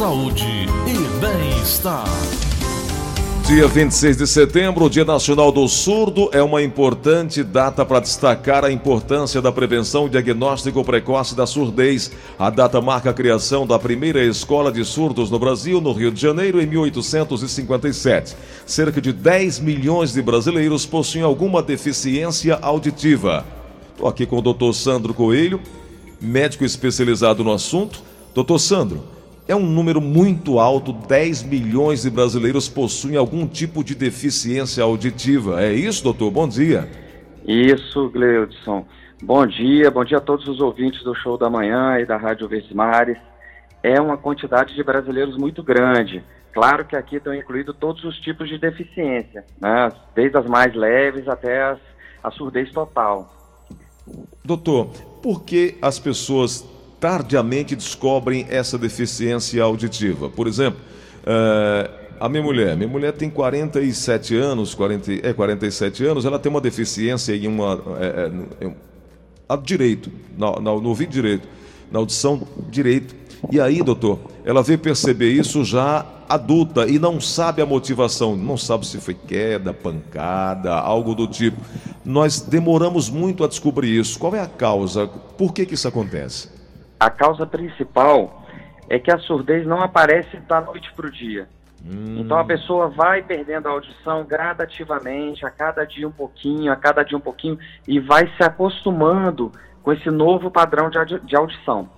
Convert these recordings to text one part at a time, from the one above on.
saúde e bem-estar. Dia 26 de setembro, Dia Nacional do Surdo, é uma importante data para destacar a importância da prevenção e diagnóstico precoce da surdez. A data marca a criação da primeira escola de surdos no Brasil, no Rio de Janeiro, em 1857. Cerca de 10 milhões de brasileiros possuem alguma deficiência auditiva. Estou aqui com o Dr. Sandro Coelho, médico especializado no assunto. Doutor Sandro, é um número muito alto, 10 milhões de brasileiros possuem algum tipo de deficiência auditiva. É isso, doutor? Bom dia. Isso, Gleudson. Bom dia, bom dia a todos os ouvintes do Show da Manhã e da Rádio Mares. É uma quantidade de brasileiros muito grande. Claro que aqui estão incluídos todos os tipos de deficiência, né? desde as mais leves até as, a surdez total. Doutor, por que as pessoas tardiamente descobrem essa deficiência auditiva. Por exemplo, uh, a minha mulher, minha mulher tem 47 anos, 40, é 47 anos, ela tem uma deficiência em uma é, é, a direito, no, no, no ouvido direito, na audição direito. E aí, doutor, ela veio perceber isso já adulta e não sabe a motivação, não sabe se foi queda, pancada, algo do tipo. Nós demoramos muito a descobrir isso. Qual é a causa? Por que, que isso acontece? A causa principal é que a surdez não aparece da noite para o dia. Hum. Então a pessoa vai perdendo a audição gradativamente, a cada dia um pouquinho, a cada dia um pouquinho, e vai se acostumando com esse novo padrão de audição.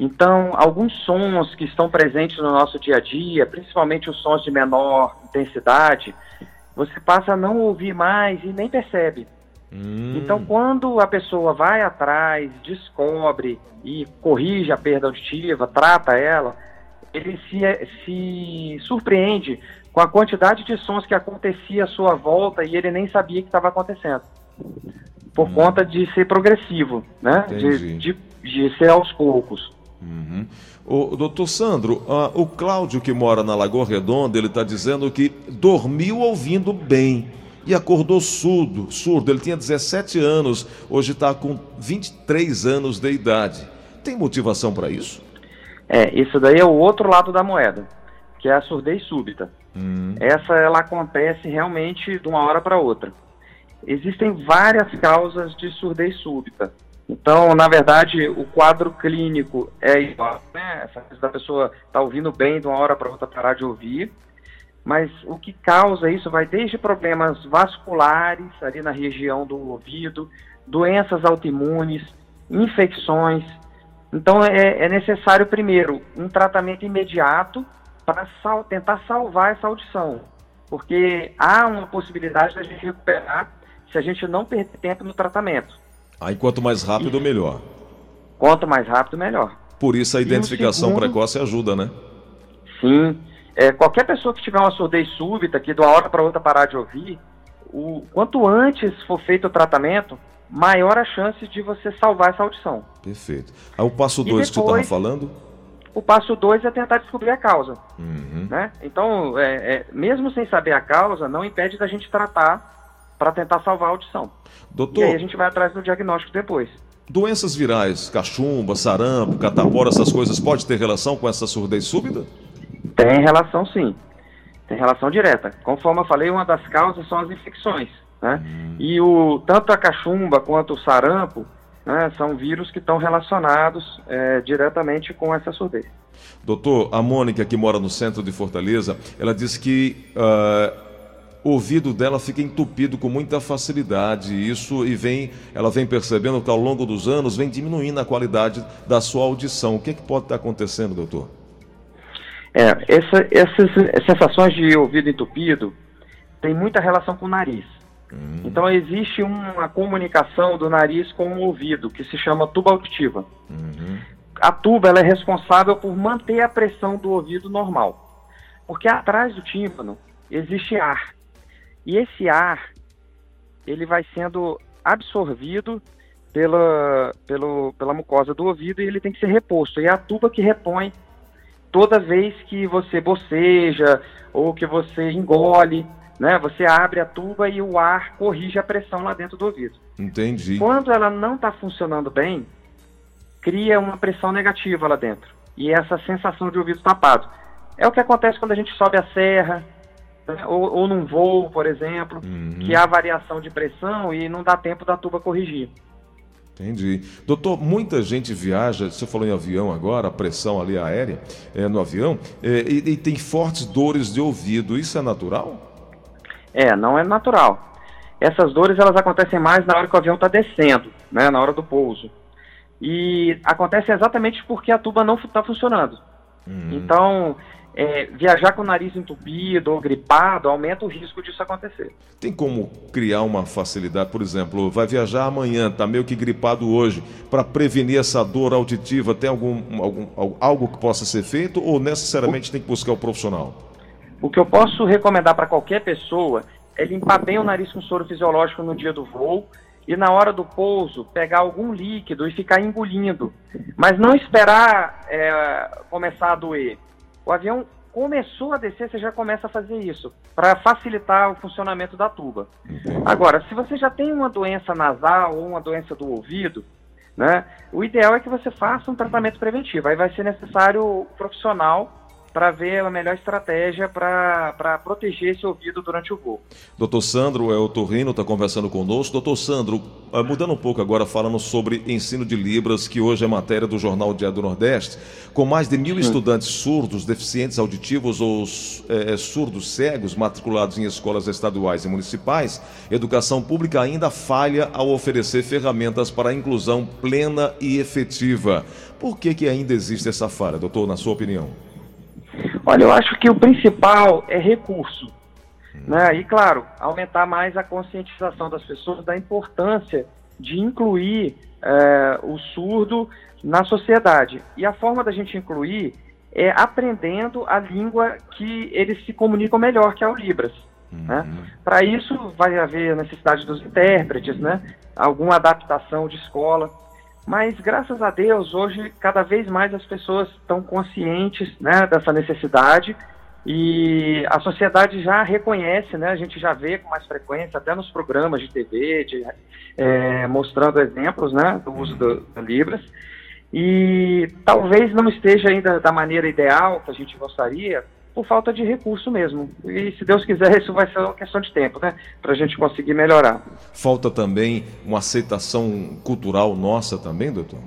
Então, alguns sons que estão presentes no nosso dia a dia, principalmente os sons de menor intensidade, você passa a não ouvir mais e nem percebe. Hum. Então, quando a pessoa vai atrás, descobre e corrige a perda auditiva, trata ela, ele se, se surpreende com a quantidade de sons que acontecia à sua volta e ele nem sabia que estava acontecendo. Por hum. conta de ser progressivo, né? De, de, de, ser aos poucos. Uhum. O doutor Sandro, uh, o Cláudio que mora na Lagoa Redonda, ele está dizendo que dormiu ouvindo bem e acordou surdo, surdo. Ele tinha 17 anos, hoje está com 23 anos de idade. Tem motivação para isso? É, isso daí é o outro lado da moeda, que é a surdez súbita. Hum. Essa ela acontece realmente de uma hora para outra. Existem várias causas de surdez súbita. Então, na verdade, o quadro clínico é igual, né? Essa coisa da pessoa estar tá ouvindo bem de uma hora para outra parar de ouvir mas o que causa isso vai desde problemas vasculares, ali na região do ouvido, doenças autoimunes, infecções. Então é, é necessário, primeiro, um tratamento imediato para sal tentar salvar essa audição, porque há uma possibilidade da gente recuperar se a gente não perder tempo no tratamento. Aí quanto mais rápido, e, melhor. Quanto mais rápido, melhor. Por isso a identificação segundo, precoce ajuda, né? Sim. É, qualquer pessoa que tiver uma surdez súbita, que de uma hora para outra parar de ouvir, o, quanto antes for feito o tratamento, maior a chance de você salvar essa audição. Perfeito. Aí o passo 2 que você estava falando? O passo 2 é tentar descobrir a causa. Uhum. Né? Então, é, é, mesmo sem saber a causa, não impede da gente tratar para tentar salvar a audição. Doutor, e aí a gente vai atrás do diagnóstico depois. Doenças virais, cachumba, sarampo, catapora, essas coisas, pode ter relação com essa surdez súbita? Tem relação sim, tem relação direta. Conforme eu falei, uma das causas são as infecções, né? Hum. E o, tanto a cachumba quanto o sarampo né, são vírus que estão relacionados é, diretamente com essa surdez. Doutor, a Mônica, que mora no centro de Fortaleza, ela disse que uh, o ouvido dela fica entupido com muita facilidade. Isso e vem, ela vem percebendo que ao longo dos anos vem diminuindo a qualidade da sua audição. O que, é que pode estar acontecendo, doutor? É, essa, essas sensações de ouvido entupido tem muita relação com o nariz. Hum. Então existe uma comunicação do nariz com o ouvido que se chama tuba auditiva. Uhum. A tuba ela é responsável por manter a pressão do ouvido normal, porque atrás do tímpano existe ar e esse ar ele vai sendo absorvido pela, pelo, pela mucosa do ouvido e ele tem que ser reposto. E é a tuba que repõe toda vez que você boceja ou que você engole, né, você abre a tuba e o ar corrige a pressão lá dentro do ouvido. Entendi. Quando ela não está funcionando bem, cria uma pressão negativa lá dentro. e essa sensação de ouvido tapado. É o que acontece quando a gente sobe a serra, né, ou, ou num voo, por exemplo, uhum. que há variação de pressão e não dá tempo da tuba corrigir. Entendi. Doutor, muita gente viaja, você falou em avião agora, a pressão ali aérea é, no avião, é, e, e, tem fortes dores de ouvido. Isso é natural? É, não é natural. Essas dores elas acontecem mais na hora que o avião está descendo, né, na hora do pouso. E acontece exatamente porque a tuba não está funcionando. Uhum. Então, é, viajar com o nariz entupido ou gripado aumenta o risco disso acontecer. Tem como criar uma facilidade, por exemplo, vai viajar amanhã, está meio que gripado hoje, para prevenir essa dor auditiva, tem algum, algum, algo que possa ser feito ou necessariamente o, tem que buscar o profissional? O que eu posso recomendar para qualquer pessoa é limpar bem o nariz com soro fisiológico no dia do voo e na hora do pouso pegar algum líquido e ficar engolindo, mas não esperar é, começar a doer o avião começou a descer, você já começa a fazer isso, para facilitar o funcionamento da tuba. Agora, se você já tem uma doença nasal ou uma doença do ouvido, né, o ideal é que você faça um tratamento preventivo. Aí vai ser necessário profissional para ver a melhor estratégia para proteger esse ouvido durante o voo. Doutor Sandro é o Torrino, está conversando conosco. Doutor Sandro, ah, mudando um pouco agora, falando sobre ensino de Libras, que hoje é matéria do Jornal Diário do Nordeste, com mais de mil Sim. estudantes surdos, deficientes auditivos ou é, surdos cegos matriculados em escolas estaduais e municipais, educação pública ainda falha ao oferecer ferramentas para a inclusão plena e efetiva. Por que, que ainda existe essa falha, doutor, na sua opinião? Olha, eu acho que o principal é recurso. Né? E, claro, aumentar mais a conscientização das pessoas da importância de incluir é, o surdo na sociedade. E a forma da gente incluir é aprendendo a língua que eles se comunicam melhor, que é o Libras. Né? Uhum. Né? Para isso, vai haver necessidade dos intérpretes, né? alguma adaptação de escola. Mas graças a Deus, hoje cada vez mais as pessoas estão conscientes né, dessa necessidade e a sociedade já reconhece, né, a gente já vê com mais frequência, até nos programas de TV, de, é, mostrando exemplos né, do uso do, do Libras. E talvez não esteja ainda da maneira ideal que a gente gostaria, por falta de recurso mesmo. E se Deus quiser, isso vai ser uma questão de tempo, né? Para a gente conseguir melhorar. Falta também uma aceitação cultural nossa também, doutor?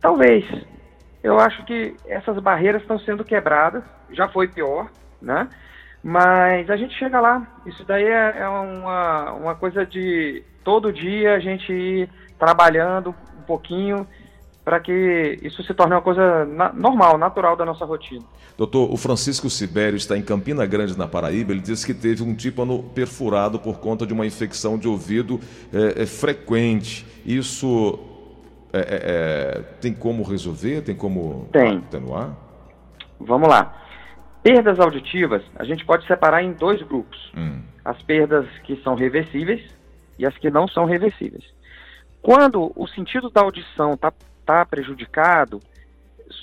Talvez. Eu acho que essas barreiras estão sendo quebradas. Já foi pior, né? Mas a gente chega lá. Isso daí é, é uma, uma coisa de todo dia a gente ir trabalhando um pouquinho para que isso se torne uma coisa na, normal, natural da nossa rotina. Doutor, o Francisco Sibério está em Campina Grande, na Paraíba. Ele disse que teve um tímpano perfurado por conta de uma infecção de ouvido é, é frequente. Isso é, é, é, tem como resolver? Tem como tem. atenuar? Vamos lá. Perdas auditivas, a gente pode separar em dois grupos. Hum. As perdas que são reversíveis e as que não são reversíveis. Quando o sentido da audição está está prejudicado,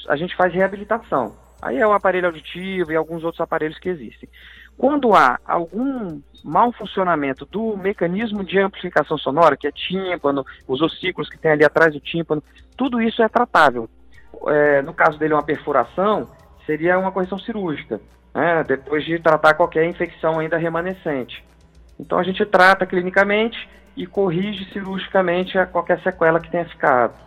a gente faz reabilitação. Aí é o aparelho auditivo e alguns outros aparelhos que existem. Quando há algum mau funcionamento do mecanismo de amplificação sonora, que é tímpano, os ossículos que tem ali atrás do tímpano, tudo isso é tratável. É, no caso dele, uma perfuração seria uma correção cirúrgica, né, depois de tratar qualquer infecção ainda remanescente. Então a gente trata clinicamente e corrige cirurgicamente qualquer sequela que tenha ficado.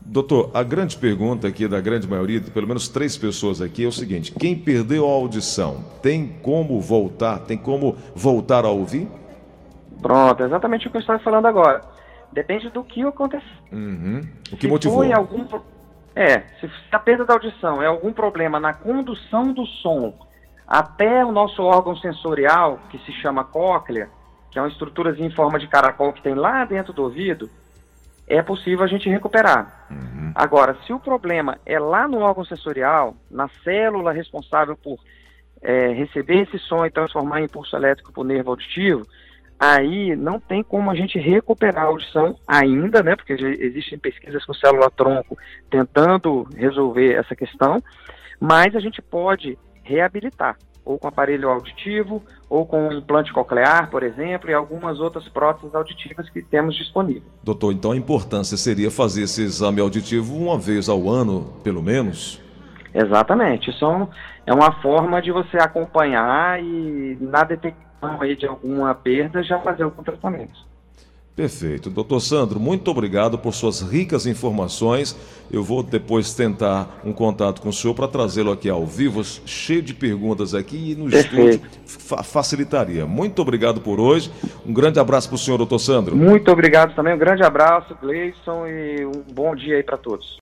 Doutor, a grande pergunta aqui da grande maioria, de pelo menos três pessoas aqui, é o seguinte: quem perdeu a audição tem como voltar? Tem como voltar a ouvir? Pronto, exatamente o que eu estava falando agora. Depende do que aconteceu. Uhum. O que se motivou? Foi algum, é, se a perda da audição é algum problema na condução do som até o nosso órgão sensorial, que se chama cóclea, que é uma estrutura em forma de caracol que tem lá dentro do ouvido, é possível a gente recuperar. Uhum. Agora, se o problema é lá no órgão sensorial, na célula responsável por é, receber esse som e transformar em impulso elétrico para o nervo auditivo, aí não tem como a gente recuperar a audição ainda, né? Porque existem pesquisas com célula-tronco tentando resolver essa questão, mas a gente pode reabilitar. Ou com aparelho auditivo, ou com implante coclear, por exemplo, e algumas outras próteses auditivas que temos disponível. Doutor, então a importância seria fazer esse exame auditivo uma vez ao ano, pelo menos? Exatamente. Isso é uma forma de você acompanhar e na detecção aí de alguma perda já fazer o tratamento. Perfeito. Doutor Sandro, muito obrigado por suas ricas informações. Eu vou depois tentar um contato com o senhor para trazê-lo aqui ao vivo, cheio de perguntas aqui e no Perfeito. estúdio fa facilitaria. Muito obrigado por hoje. Um grande abraço para o senhor, doutor Sandro. Muito obrigado também. Um grande abraço, Gleison, e um bom dia aí para todos.